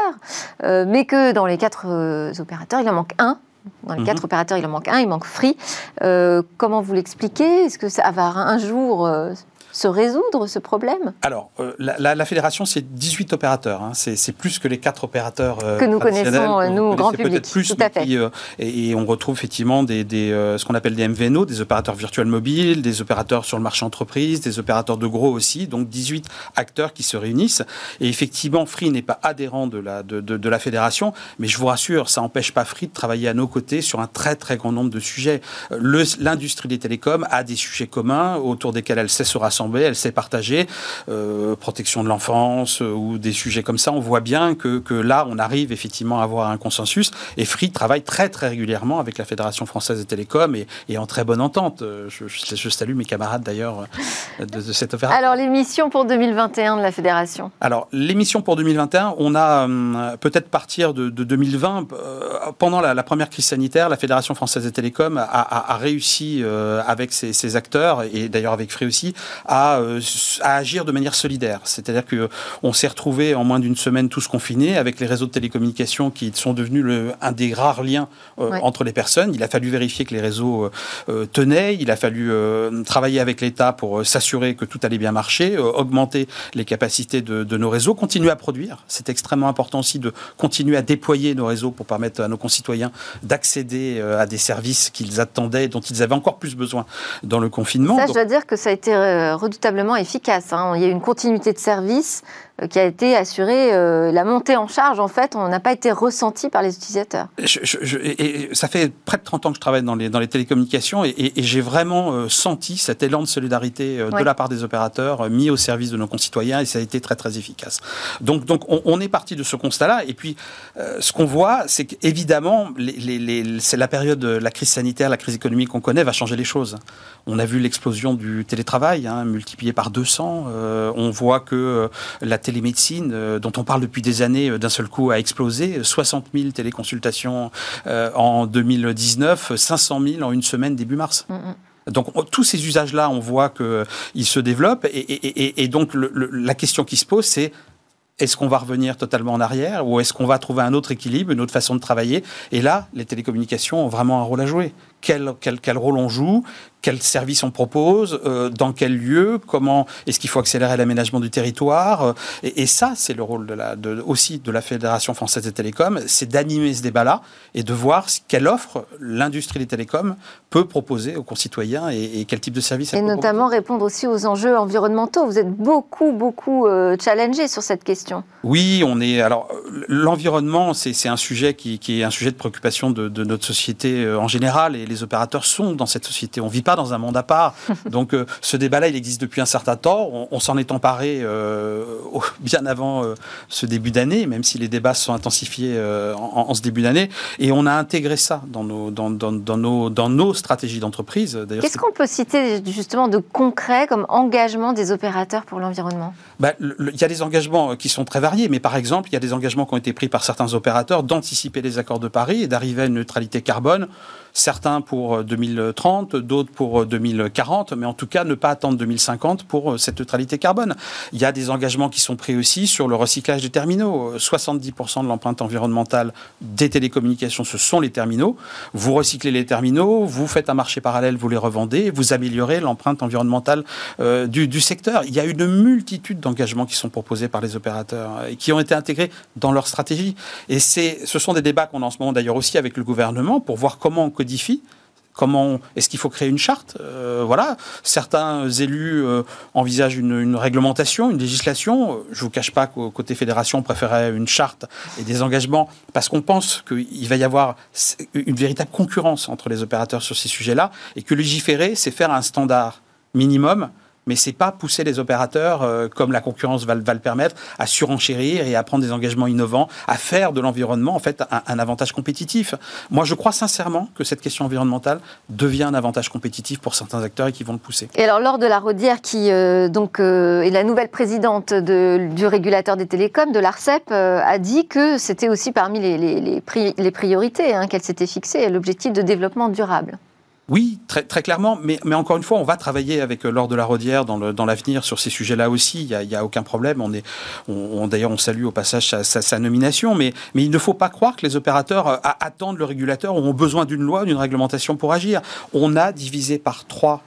euh, mais que dans les quatre euh, opérateurs, il en manque un dans les mhm. quatre opérateurs, il en manque un, il manque Free. Euh, comment vous l'expliquez? Est-ce que ça va un jour se résoudre ce problème Alors, euh, la, fédération, c'est 18 opérateurs. Hein. C'est plus que les quatre opérateurs euh, que nous connaissons, euh, nous, grand public. Plus, Tout à fait. et, on retrouve effectivement des, ce qu'on appelle des MVNO, des opérateurs virtuels mobiles, des opérateurs sur le marché entreprise, des opérateurs de gros aussi. Donc 18 acteurs qui se réunissent. Et effectivement, Free n'est pas adhérent de la, de, de, la fédération, mais je vous rassure, ça n'empêche pas Free de travailler à nos côtés sur un très très grand nombre de sujets. L'industrie des télécoms a des sujets communs autour desquels elle sait se rassembler elle s'est partagée, euh, protection de l'enfance euh, ou des sujets comme ça. On voit bien que, que, là, on arrive effectivement à avoir un consensus. Et Free travaille très très régulièrement avec la Fédération française des télécoms et, et en très bonne entente. Euh, je, je, salue mes camarades d'ailleurs de, de, cette opération. Alors l'émission pour 2021 de la Fédération Alors l'émission pour 2021, on a hum, peut-être partir de, de 2020, pendant la, la, première crise sanitaire, la Fédération française des télécoms a, a, a réussi avec ses, ses, acteurs et d'ailleurs avec Free aussi euh, à, agir de manière solidaire. C'est-à-dire qu'on s'est retrouvé en moins d'une semaine tous confinés avec les réseaux de télécommunications qui sont devenus le, un des rares liens euh, entre les personnes. Il a fallu vérifier que les réseaux euh, tenaient, il a fallu travailler avec l'État pour s'assurer que tout allait bien marcher, augmenter les capacités de, de, nos réseaux, continuer à produire. C'est extrêmement important aussi de continuer à déployer nos réseaux pour permettre à nos concitoyens d'accéder à des services qu'ils attendaient, dont ils avaient encore plus besoin dans le confinement. Ça, je dois dire que ça a été redoutablement efficace. Hein. Il y a une continuité de service qui a été assurée. Euh, la montée en charge, en fait, on n'a pas été ressenti par les utilisateurs. et ça fait près de 30 ans que je travaille dans les, dans les télécommunications et, j'ai vraiment euh, senti cet élan de solidarité de la part des opérateurs mis au service de nos concitoyens et ça a été très très efficace. Donc, donc on, est parti de ce constat-là et puis ce qu'on voit, c'est qu'évidemment, les, c'est la période, la crise sanitaire, la crise économique qu'on connaît va changer les choses. On a vu l'explosion du télétravail, hein, multiplié par 200. on voit que la télémédecine, euh, dont on parle depuis des années, euh, d'un seul coup a explosé. 60 000 téléconsultations euh, en 2019, 500 000 en une semaine début mars. Mm, mm. Donc tous ces usages-là, on voit qu'ils se développent. Et, donc la question qui se pose, c'est est-ce qu'on va revenir totalement en arrière ou est-ce qu'on va trouver un autre équilibre, une autre façon de travailler? Et là, les télécommunications ont vraiment un rôle à jouer quel, quel, rôle on joue, quel service on propose, euh, dans quel lieu, comment est-ce qu'il faut accélérer l'aménagement du territoire. Euh, et, ça, c'est le rôle de la, de, aussi de la Fédération française des télécoms, c'est d'animer ce débat-là et de voir quelle offre l'industrie des télécoms peut proposer aux concitoyens et, quel type de service. Et notamment répondre aussi aux enjeux environnementaux. Vous êtes beaucoup, beaucoup euh, challengé sur cette question. Oui, on est. Alors, l'environnement, c'est un sujet qui, qui, est un sujet de préoccupation de, de notre société en général et les les opérateurs sont dans cette société. On ne vit pas dans un monde à part. Donc ce débat-là, il existe depuis un certain temps. On, s'en est emparé bien avant ce début d'année, même si les débats se sont intensifiés en, ce début d'année. Et on a intégré ça dans nos, dans, dans, dans nos, dans nos stratégies d'entreprise. Qu'est-ce qu'on peut citer justement de concret comme engagement des opérateurs pour l'environnement? Bah, Il y a des engagements qui sont très variés, mais par exemple, il y a des engagements qui ont été pris par certains opérateurs d'anticiper les accords de Paris et d'arriver à une neutralité carbone certains pour 2030, euh, d'autres pour 2040, euh, mais en tout cas ne pas attendre 2050 pour euh, cette neutralité carbone. Il y a des engagements qui sont pris aussi sur le recyclage des terminaux. 70% de l'empreinte environnementale des télécommunications, ce sont les terminaux. Vous recyclez les terminaux, vous faites un marché parallèle, vous les revendez, vous améliorez l'empreinte environnementale du, du, secteur. Il y a une multitude d'engagements qui sont proposés par les opérateurs et qui ont été intégrés dans leur stratégie. Et ce sont des débats qu'on a en ce moment d'ailleurs aussi avec le gouvernement pour voir comment on Comment est-ce qu'il faut créer une charte? Euh, Voilà, certains élus euh, envisagent une, réglementation, une législation. Je vous cache pas qu'au côté fédération, on préférait une charte et des engagements parce qu'on pense qu'il va y avoir une véritable concurrence entre les opérateurs sur ces sujets-là et que légiférer, c'est faire un standard minimum mais c'est pas pousser les opérateurs, euh, comme la concurrence va, le permettre, à surenchérir et à prendre des engagements innovants, à faire de l'environnement en fait un, avantage compétitif. Moi, je crois sincèrement que cette question environnementale devient un avantage compétitif pour certains acteurs et qui vont le pousser. Et alors, Laure de la Rodière, qui euh, donc euh, est la nouvelle présidente du régulateur des télécoms, de l'ARCEP, a dit que c'était aussi parmi les, priorités hein, qu'elle s'était fixées, l'objectif de développement durable. Oui, très, clairement, mais, encore une fois, on va travailler avec euh, Laure de la Rodière dans, l'avenir sur ces sujets-là aussi. Il n'y a, aucun problème. D'ailleurs, on salue au passage sa, nomination, mais, il ne faut pas croire que les opérateurs euh, attendent le régulateur ou ont besoin d'une loi, d'une réglementation pour agir. On a divisé par trois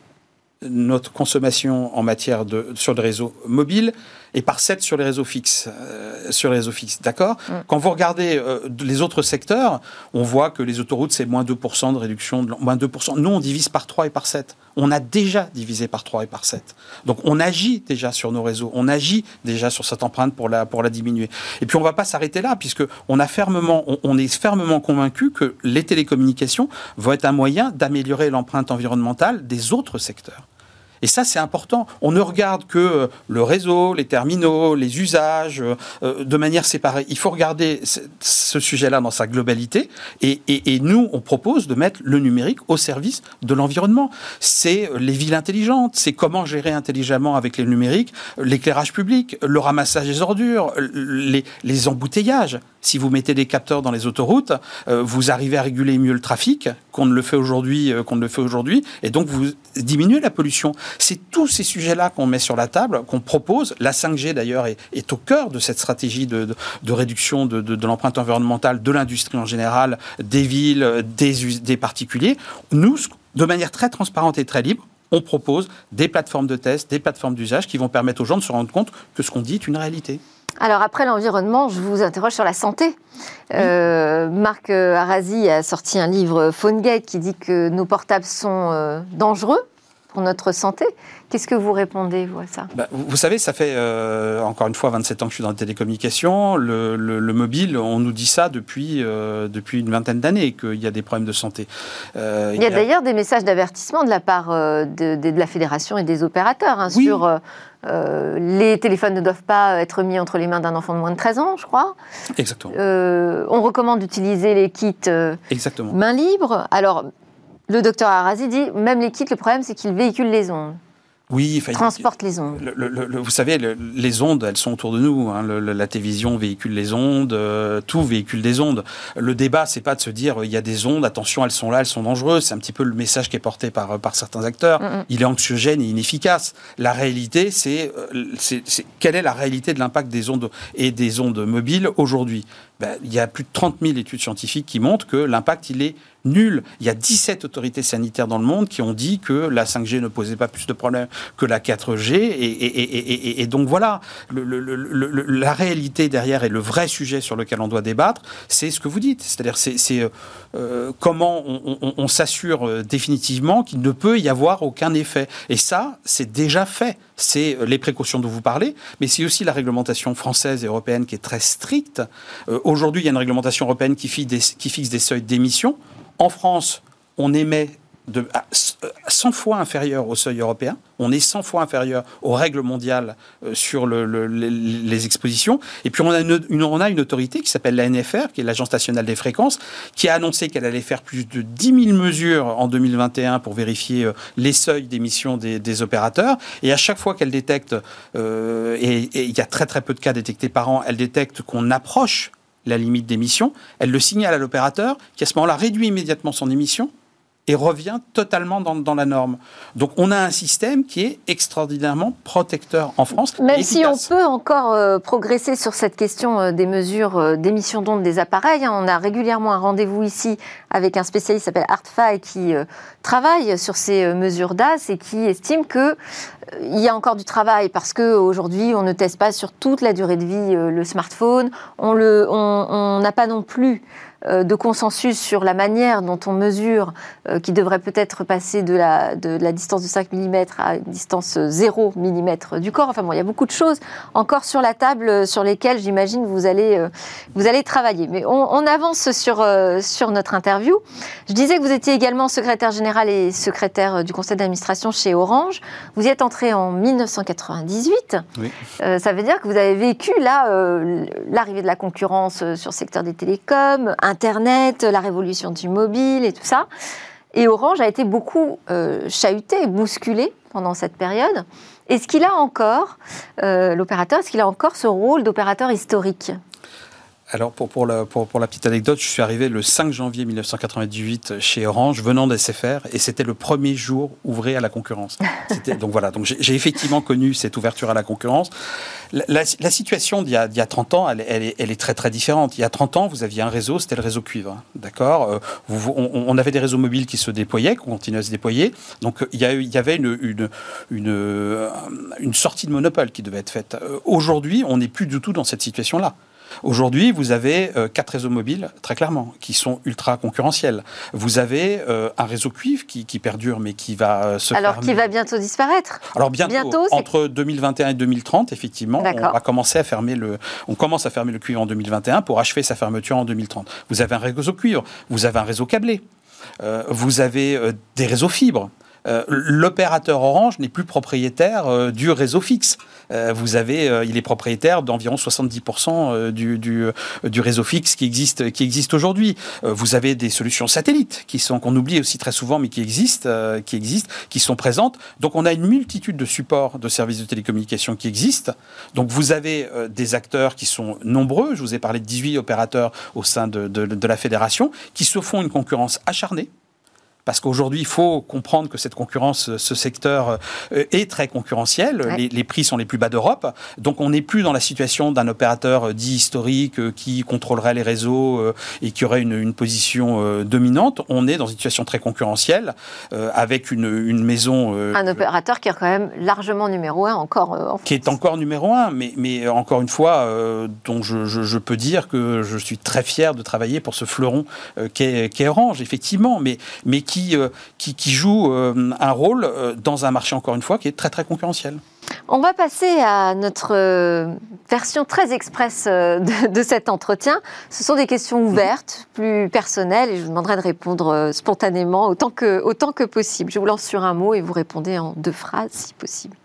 notre consommation en matière de sur le réseau mobile et par 7 sur les réseaux fixes. Euh, sur les réseaux fixes, d'accord mm. Quand vous regardez euh, les autres secteurs, on voit que les autoroutes, c'est moins 2% de réduction, de, moins 2%. Nous, on divise par 3 et par 7. On a déjà divisé par 3 et par 7. Donc, on agit déjà sur nos réseaux. On agit déjà sur cette empreinte pour la, pour la diminuer. Et puis, on ne va pas s'arrêter là, puisque on, a fermement, on est fermement convaincu que les télécommunications vont être un moyen d'améliorer l'empreinte environnementale des autres secteurs. Et ça, c'est important. On ne regarde que euh, le réseau, les terminaux, les usages euh, de manière séparée. Il faut regarder ce sujet-là dans sa globalité. Et, nous, on propose de mettre le numérique au service de l'environnement. C'est les villes intelligentes, c'est comment gérer intelligemment avec les numériques l'éclairage public, le ramassage des ordures, les, embouteillages. Si vous mettez des capteurs dans les autoroutes, euh, vous arrivez à réguler mieux le trafic qu'on ne le fait aujourd'hui, qu'on ne le fait aujourd'hui, et donc vous diminuez la pollution. C'est tous ces sujets-là qu'on met sur la table, qu'on propose. La 5G, d'ailleurs, est, au cœur de cette stratégie de, réduction de, l'empreinte environnementale de l'industrie en général, des villes, des particuliers. Nous, de manière très transparente et très libre, on propose des plateformes de test, des plateformes d'usage qui vont permettre aux gens de se rendre compte que ce qu'on dit est une réalité. Alors après l'environnement, je vous interroge sur la santé. Euh, Marc Arazi a sorti un livre PhoneGate qui dit que nos portables sont euh, dangereux pour notre santé. Qu'est-ce que vous répondez, vous, à ça? Bah, Vous savez, ça fait euh, encore une fois 27 ans que je suis dans la télécommunication. Le, le, mobile, on nous dit ça depuis, euh, depuis une vingtaine d'années, qu'il y a des problèmes de santé. Euh, il y a, d'ailleurs des messages d'avertissement de la part de, de, la fédération et des opérateurs hein, sur les téléphones ne doivent pas être mis entre les mains d'un enfant de moins de 13 ans, je crois. Exactement. on recommande d'utiliser les kits Exactement. main libre. Alors, le docteur Arazi dit, même les kits, le problème, c'est qu'ils véhiculent les ondes. Oui, transporte les ondes. vous savez, les ondes, elles sont autour de nous. Hein. la télévision véhicule les ondes, euh, tout véhicule des ondes. Le débat, c'est pas de se dire il y a des ondes, attention, elles sont là, elles sont dangereuses. C'est un petit peu le message qui est porté par par certains acteurs. Mm, mm. Il est anxiogène et inefficace. La réalité, c'est c'est quelle est la réalité de l'impact des ondes et des ondes mobiles aujourd'hui? Ben, il y a plus de 30 000 études scientifiques qui montrent que l'impact, il est nul. Il y a 17 autorités sanitaires dans le monde qui ont dit que la 5G ne posait pas plus de problèmes que la 4G. Et, donc voilà, la réalité derrière et le vrai sujet sur lequel on doit débattre, c'est ce que vous dites. C'est-à-dire, c'est euh, comment on s'assure euh, définitivement qu'il ne peut y avoir aucun effet. Et ça, c'est déjà fait c'est les précautions dont vous parlez, mais c'est aussi la réglementation française et européenne qui est très stricte. Euh, aujourd'hui, il y a une réglementation européenne qui fixe des, qui fixe des seuils d'émissions. En France, on émet de, 100 fois inférieur au seuil européen. On est 100 fois inférieur aux règles mondiales euh, sur les, expositions. Et puis on a une, autorité qui s'appelle la NFR, qui est l'Agence nationale des fréquences, qui a annoncé qu'elle allait faire plus de 10 000 mesures en 2021 pour vérifier euh, les seuils d'émission des, opérateurs. Et à chaque fois qu'elle détecte, euh, et il y a très très peu de cas détectés par an, elle détecte qu'on approche la limite d'émission, elle le signale à l'opérateur qui à ce moment-là réduit immédiatement son émission et revient totalement dans, la norme. Donc on a un système qui est extraordinairement protecteur en France. Même si on peut encore euh, progresser sur cette question euh, des mesures euh, d'émission d'ondes des appareils, hein, on a régulièrement un rendez-vous ici avec un spécialiste qui s'appelle Artfy qui travaille sur ces mesures d'AS et qui estime que il y a encore du travail parce qu'aujourd'hui, on ne teste pas sur toute la durée de vie le smartphone. On n'a pas non plus de consensus sur la manière dont on mesure, euh, qui devrait peut-être passer de la, de la distance de 5 mm à une distance 0 mm du corps. Enfin bon, il y a beaucoup de choses encore sur la table euh, sur lesquelles j'imagine vous allez, vous allez travailler. Mais on, avance sur, sur notre interview. Je disais que vous étiez également secrétaire général et secrétaire du conseil d'administration chez Orange. Vous y êtes entré en 1998. Oui. ça veut dire que vous avez vécu là l'arrivée de la concurrence sur le secteur des télécoms, Internet, la révolution du mobile et tout ça. Et Orange a été beaucoup euh, chahuté, bousculé pendant cette période. Est-ce qu'il a encore, euh, l'opérateur, est-ce qu'il a encore ce rôle d'opérateur historique alors, pour, pour, la, pour, pour, la petite anecdote, je suis arrivé le 5 janvier 1998 chez Orange, venant d'SFR, et c'était le premier jour ouvré à la concurrence. donc voilà, donc j'ai effectivement connu cette ouverture à la concurrence. La, la, situation d'il y, a 30 ans, elle, elle, est, elle, est, très très différente. Il y a 30 ans, vous aviez un réseau, c'était le réseau cuivre, hein, d'accord euh, on, on, avait des réseaux mobiles qui se déployaient, qui continuaient à se déployer. Donc il y, a, il y avait une, une, une, une sortie de monopole qui devait être faite. Euh, aujourd'hui, on n'est plus du tout dans cette situation-là. Aujourd'hui, vous avez euh, quatre réseaux mobiles, très clairement, qui sont ultra concurrentiels. Vous avez euh, un réseau cuivre qui, perdure, mais qui va euh, se Alors, qui va bientôt disparaître Alors, bientôt, entre 2021 et 2030, effectivement, on va commencer à fermer le... On commence à fermer le cuivre en 2021 pour achever sa fermeture en 2030. Vous avez un réseau cuivre, vous avez un réseau câblé, vous avez des réseaux fibres. Euh, l'opérateur Orange n'est plus propriétaire euh, du réseau fixe. Euh, vous avez, il est propriétaire d'environ 70% du, du, réseau fixe qui existe, qui existe aujourd'hui. vous avez des solutions satellites qui sont qu'on oublie aussi très souvent, mais qui existent, qui existent, qui sont présentes. Donc on a une multitude de supports de services de télécommunication qui existent. Donc vous avez des acteurs qui sont nombreux. Je vous ai parlé de 18 opérateurs au sein de, de la fédération qui se font une concurrence acharnée parce qu'aujourd'hui, il faut comprendre que cette concurrence, ce secteur euh, est très concurrentiel. Les, prix sont les plus bas d'Europe. Donc, on n'est plus dans la situation d'un opérateur euh, dit historique euh, qui contrôlerait les réseaux et qui aurait une, position dominante. On est dans une situation très concurrentielle avec une, maison. un opérateur qui est quand même largement numéro un encore en France. Qui est encore numéro un, mais, mais encore une fois, dont je, peux dire que je suis très fier de travailler pour ce fleuron qu'est qu Orange, effectivement, mais, mais qui euh, qui, qui, joue euh, un rôle euh, dans un marché, encore une fois, qui est très très concurrentiel. On va passer à notre version très express de, cet entretien. Ce sont des questions ouvertes, plus personnelles, et je vous demanderai de répondre spontanément autant que, autant que possible. Je vous lance sur un mot et vous répondez en deux phrases si possible.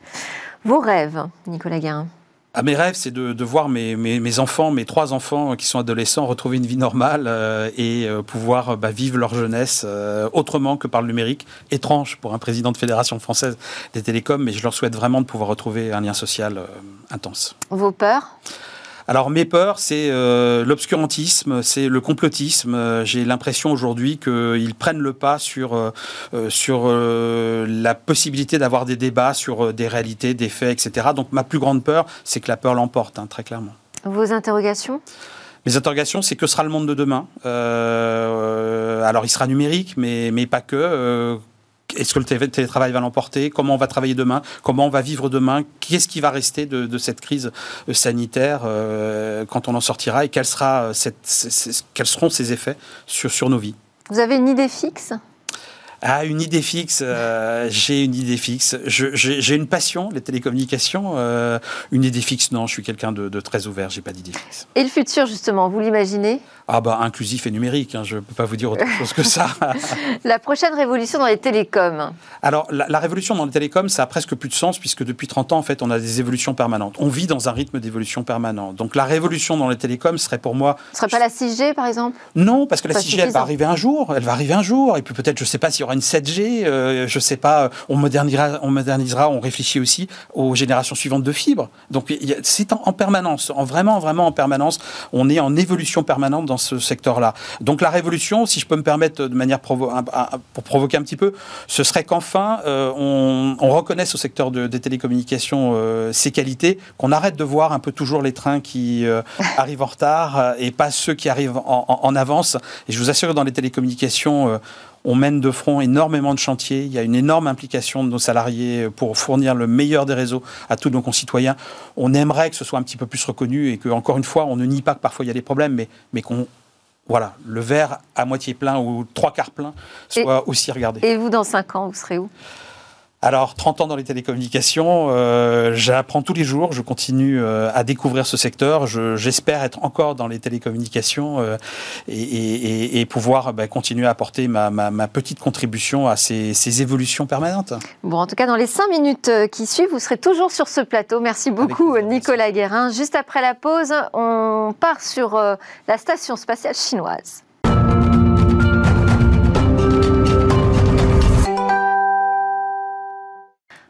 Vos rêves, Nicolas Guérin à mes rêves, c'est de, voir mes, mes, enfants, mes trois enfants qui sont adolescents, retrouver une vie normale euh, et euh, pouvoir bah, vivre leur jeunesse euh, autrement que par le numérique. Étrange pour un président de Fédération française des télécoms, mais je leur souhaite vraiment de pouvoir retrouver un lien social intense. Vos peurs? Alors mes peurs, c'est euh, l'obscurantisme, c'est le complotisme. Euh, j'ai l'impression aujourd'hui qu'ils prennent le pas sur, euh, sur la possibilité d'avoir des débats sur des réalités, des faits, etc. Donc ma plus grande peur, c'est que la peur l'emporte, hein, très clairement. Vos interrogations? Mes interrogations, c'est que sera le monde de demain Alors, il sera numérique, mais, mais pas que est-ce que le télétravail va l'emporter? Comment on va travailler demain? Comment on va vivre demain? Qu'est-ce qui va rester de, cette crise euh, sanitaire euh, quand on en sortira? Et quels seront ses effets sur, sur nos vies? Vous avez une idée fixe? Ah, une idée fixe. euh, j'ai une idée fixe. J'ai j'ai une passion, les télécommunications. euh, une idée fixe, non, je suis quelqu'un de, de très ouvert, j'ai pas d'idée fixe. Et le futur, justement, vous l'imaginez? Ah bah inclusif et numérique, hein, je peux pas vous dire autre chose que ça. La prochaine révolution dans les télécoms. Alors, la, la révolution dans les télécoms, ça a presque plus de sens puisque depuis 30 ans, en fait, on a des évolutions permanentes. On vit dans un rythme d'évolution permanent. Donc, la révolution dans les télécoms serait pour moi Ce serait pas la 6G, par exemple? Non, parce que la Pas 6G, elle va arriver un jour. Elle va arriver un jour. Et puis peut-être, je sais pas s'il y aura une 7G. euh, je sais pas. On modernisera, on modernisera. On réfléchit aussi aux générations suivantes de fibres. Donc c'est en, en permanence, en vraiment, vraiment en permanence. On est en évolution permanente dans ce secteur-là. Donc la révolution, si je peux me permettre de manière provo- un- un- pour provoquer un petit peu, ce serait qu'enfin euh, on, on reconnaisse au secteur de- des télécommunications euh, ses qualités, qu'on arrête de voir un peu toujours les trains qui euh, arrivent en retard euh, et pas ceux qui arrivent en, en- en avance. Et je vous assure dans les télécommunications, euh, on mène de front énormément de chantiers. Il y a une énorme implication de nos salariés pour fournir le meilleur des réseaux à tous nos concitoyens. On aimerait que ce soit un petit peu plus reconnu et que, encore une fois, on ne nie pas que parfois il y a des problèmes, mais, mais qu'on voilà, le verre à moitié plein ou trois quarts plein soit aussi regardé. Et vous, dans 5 ans, vous serez où? Alors, 30 ans dans les télécommunications, euh, j'apprends tous les jours, je continue euh, à découvrir ce secteur. Je- J'espère être encore dans les télécommunications euh, et, et- et- et pouvoir bah, continuer à apporter ma, ma- ma petite contribution à ces, ces évolutions permanentes. Bon, en tout cas, dans les 5 minutes qui suivent, vous serez toujours sur ce plateau. Merci beaucoup, plaisir, Nicolas Guérin. Juste après la pause, on part sur la station spatiale chinoise.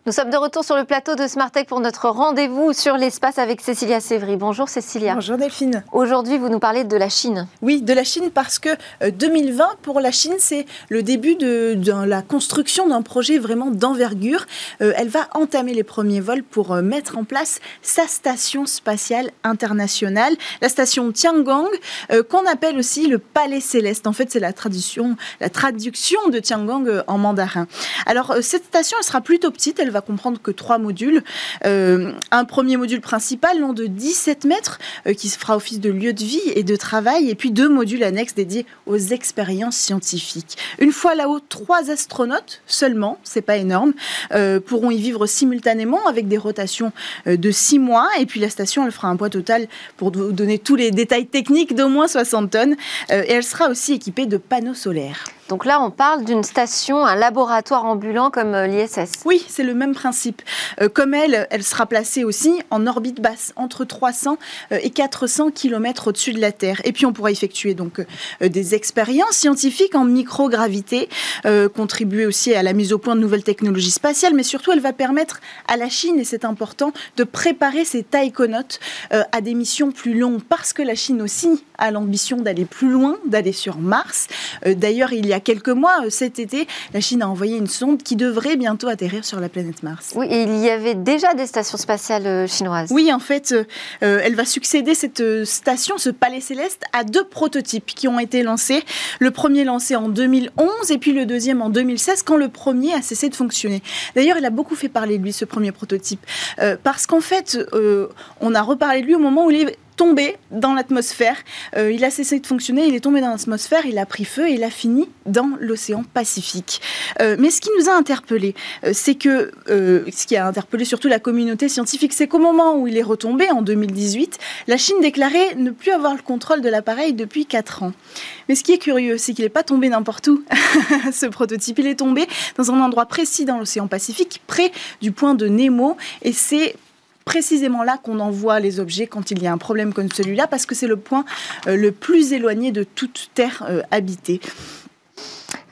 Nous sommes de retour sur le plateau de Smartech pour notre rendez-vous sur l'espace avec Cécilia Sévry. Bonjour Cécilia. Bonjour Delphine. Aujourd'hui, vous nous parlez de la Chine. Oui, de la Chine parce que euh, 2020 pour la Chine, c'est le début de, de la construction d'un projet vraiment d'envergure. Euh, elle va entamer les premiers vols pour euh, mettre en place sa station spatiale internationale, la station Tiangong, euh, qu'on appelle aussi le Palais céleste. En fait, c'est la traduction, la traduction de Tiangong euh, en mandarin. Alors, euh, cette station, elle sera plutôt petite. Elle va comprendre que trois modules. Euh, un premier module principal, long de 17 mètres, euh, qui fera office de lieu de vie et de travail, et puis deux modules annexes dédiés aux expériences scientifiques. Une fois là-haut, trois astronautes seulement, c'est pas énorme, euh, pourront y vivre simultanément avec des rotations euh, de six mois, et puis la station, elle fera un poids total, pour vous donner tous les détails techniques, d'au moins 60 tonnes, et elle sera aussi équipée de panneaux solaires. Donc là, on parle d'une station, un laboratoire ambulant comme euh, l'ISS. Oui, c'est le même principe. Euh, comme elle, elle sera placée aussi en orbite basse, entre 300 euh, et 400 km au-dessus de la Terre. Et puis on pourra effectuer donc des expériences scientifiques en microgravité, contribuer aussi à la mise au point de nouvelles technologies spatiales, mais surtout elle va permettre à la Chine, et c'est important, de préparer ses taïkonautes à des missions plus longues, parce que la Chine aussi a l'ambition d'aller plus loin, d'aller sur Mars. D'ailleurs, il y a quelques mois, euh, cet été, la Chine a envoyé une sonde qui devrait bientôt atterrir sur la planète Mars. Oui, et il y avait déjà des stations spatiales euh, chinoises. Oui, en fait, euh, elle va succéder cette station, ce palais céleste, à deux prototypes qui ont été lancés. Le premier lancé en 2011 et puis le deuxième en 2016, quand le premier a cessé de fonctionner. D'ailleurs, il a beaucoup fait parler de lui, ce premier prototype, euh, parce qu'en fait, euh, on a reparlé de lui au moment où il est tombé dans l'atmosphère. Euh, il a cessé de fonctionner, il est tombé dans l'atmosphère, il a pris feu et il a fini dans l'océan Pacifique. Euh, mais ce qui nous a interpellés, euh, c'est que, ce qui a interpellé surtout la communauté scientifique, c'est qu'au moment où il est retombé, en 2018, la Chine déclarait ne plus avoir le contrôle de l'appareil depuis 4 ans. Mais ce qui est curieux, c'est qu'il n'est pas tombé n'importe où, ce prototype. Il est tombé dans un endroit précis dans l'océan Pacifique, près du point de Nemo, et c'est précisément là qu'on envoie les objets quand il y a un problème comme celui-là, parce que c'est le point euh, le plus éloigné de toute terre euh, habitée.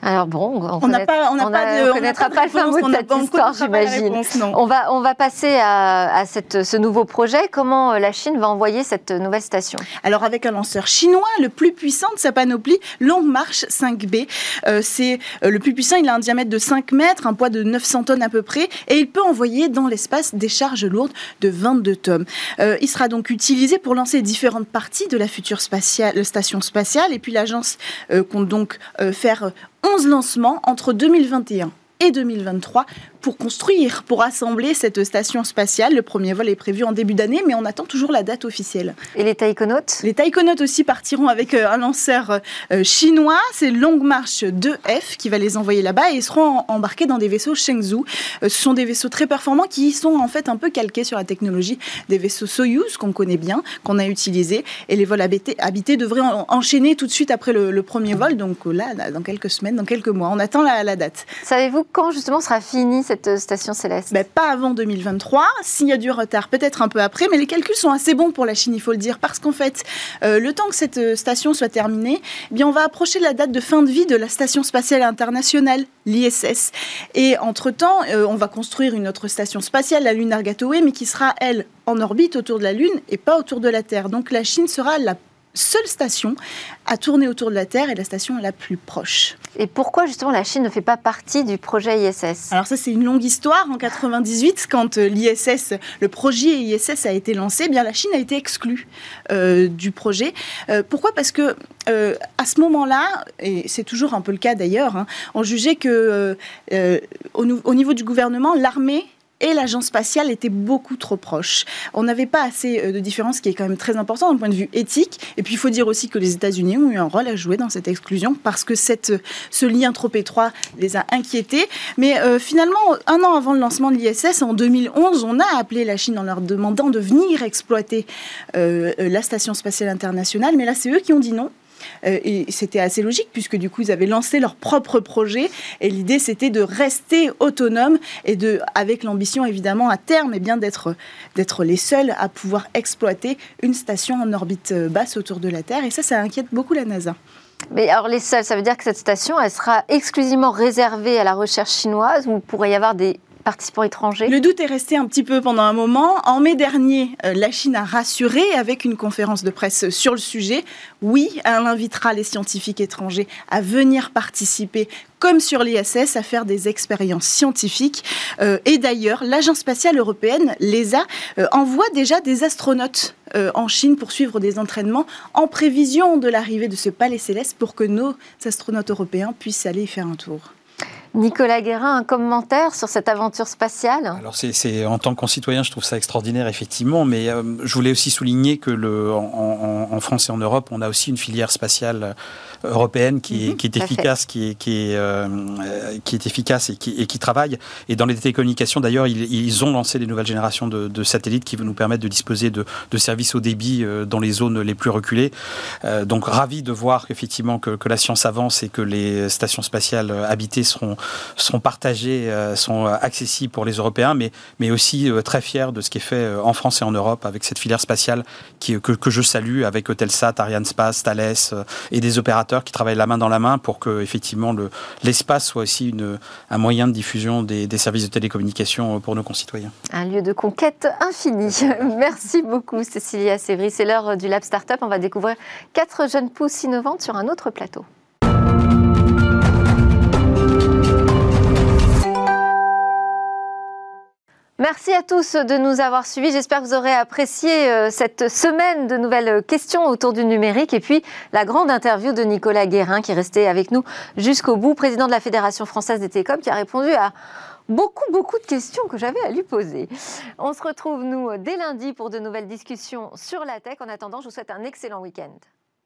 Alors bon, on n'a connaîtra pas le fin mot de cette histoire, j'imagine. On va, on va passer à, à cette, ce nouveau projet. Comment euh, la Chine va envoyer cette nouvelle station? Alors avec un lanceur chinois, le plus puissant de sa panoplie, Long March 5B. Euh, c'est euh, le plus puissant, il a un diamètre de 5 mètres, un poids de 900 tonnes à peu près, et il peut envoyer dans l'espace des charges lourdes de 22 tonnes. Euh, il sera donc utilisé pour lancer différentes parties de la future spatiale, station spatiale, et puis l'agence euh, compte donc faire 11 lancements entre 2021 et 2023 pour construire, pour assembler cette station spatiale. Le premier vol est prévu en début d'année, mais on attend toujours la date officielle. Et les taïkonautes? Les taïkonautes aussi partiront avec euh, un lanceur euh, chinois. C'est Long March 2F qui va les envoyer là-bas et ils seront embarqués dans des vaisseaux Shenzhou. Euh, ce sont des vaisseaux très performants qui sont en fait un peu calqués sur la technologie des vaisseaux Soyuz qu'on connaît bien, qu'on a utilisé. Et les vols habités, devraient enchaîner tout de suite après le, premier vol. Donc là, dans quelques semaines, dans quelques mois, on attend la, la date. Savez-vous quand justement sera finie cette station céleste ben, Pas avant 2023. S'il y a du retard, peut-être un peu après. Mais les calculs sont assez bons pour la Chine, il faut le dire, parce qu'en fait, euh, le temps que cette euh, station soit terminée, eh bien, on va approcher la date de fin de vie de la Station spatiale internationale, l'ISS. Et entre-temps, euh, on va construire une autre station spatiale, la Lunar Gateway, mais qui sera, elle, en orbite autour de la Lune et pas autour de la Terre. Donc la Chine sera la seule station à tourner autour de la Terre et la station la plus proche. Et pourquoi justement la Chine ne fait pas partie du projet ISS Alors ça c'est une longue histoire. En 98, quand euh, l'ISS, le projet ISS a été lancé, eh bien la Chine a été exclue euh, du projet. Euh, pourquoi? Parce que à ce moment-là, et c'est toujours un peu le cas d'ailleurs, hein, on jugeait que au niveau du gouvernement, l'armée et l'agence spatiale était beaucoup trop proche. On n'avait pas assez euh, de différence, qui est quand même très important d'un point de vue éthique. Et puis il faut dire aussi que les États-Unis ont eu un rôle à jouer dans cette exclusion parce que cette, ce lien trop étroit les a inquiétés. Mais euh, finalement, un an avant le lancement de l'ISS, en 2011, on a appelé la Chine en leur demandant de venir exploiter euh, la station spatiale internationale. Mais là, c'est eux qui ont dit non. Euh, et c'était assez logique puisque du coup ils avaient lancé leur propre projet et l'idée c'était de rester autonome et de, avec l'ambition évidemment à terme et eh bien d'être d'être les seuls à pouvoir exploiter une station en orbite euh, basse autour de la Terre et ça ça inquiète beaucoup la NASA. Mais alors les seuls, ça veut dire que cette station, elle sera exclusivement réservée à la recherche chinoise ou pourrait y avoir des participants étrangers Le doute est resté un petit peu pendant un moment. En mai dernier, euh, la Chine a rassuré avec une conférence de presse sur le sujet. Oui, elle invitera les scientifiques étrangers à venir participer comme sur l'ISS, à faire des expériences scientifiques. Euh, et d'ailleurs, l'Agence spatiale européenne, l'ESA, euh, envoie déjà des astronautes en Chine pour suivre des entraînements en prévision de l'arrivée de ce palais céleste pour que nos astronautes européens puissent aller y faire un tour. Nicolas Guérin, un commentaire sur cette aventure spatiale Alors c'est, en tant que concitoyen, je trouve ça extraordinaire effectivement, mais euh, je voulais aussi souligner que le, en, France et en Europe, on a aussi une filière spatiale européenne qui, est, mhm, qui est efficace, qui est, qui est, euh, qui est efficace et qui, et qui travaille. Et dans les télécommunications, d'ailleurs, ils, ils, ont lancé des nouvelles générations de, de, satellites qui vont nous permettre de disposer de, de services au débit euh, dans les zones les plus reculées. Euh, donc ravi de voir qu'effectivement que, que, la science avance et que les stations spatiales habitées seront, seront partagées, sont accessibles pour les Européens, mais, mais aussi très fier de ce qui est fait en France et en Europe avec cette filière spatiale que, que je salue avec Eutelsat, Ariane Space, Thales et des opérateurs qui travaillent la main dans la main pour que effectivement l'espace soit aussi une, un moyen de diffusion des, des, services de télécommunication pour nos concitoyens. Un lieu de conquête infini. Merci beaucoup Cécilia Sévry. C'est l'heure du Lab Startup. On va découvrir quatre jeunes pousses innovantes sur un autre plateau. Merci à tous de nous avoir suivis. J'espère que vous aurez apprécié euh, cette semaine de nouvelles questions autour du numérique et puis la grande interview de Nicolas Guérin qui est resté avec nous jusqu'au bout, président de la Fédération française des télécoms, qui a répondu à beaucoup, beaucoup de questions que j'avais à lui poser. On se retrouve, nous, dès lundi pour de nouvelles discussions sur la tech. En attendant, je vous souhaite un excellent week-end.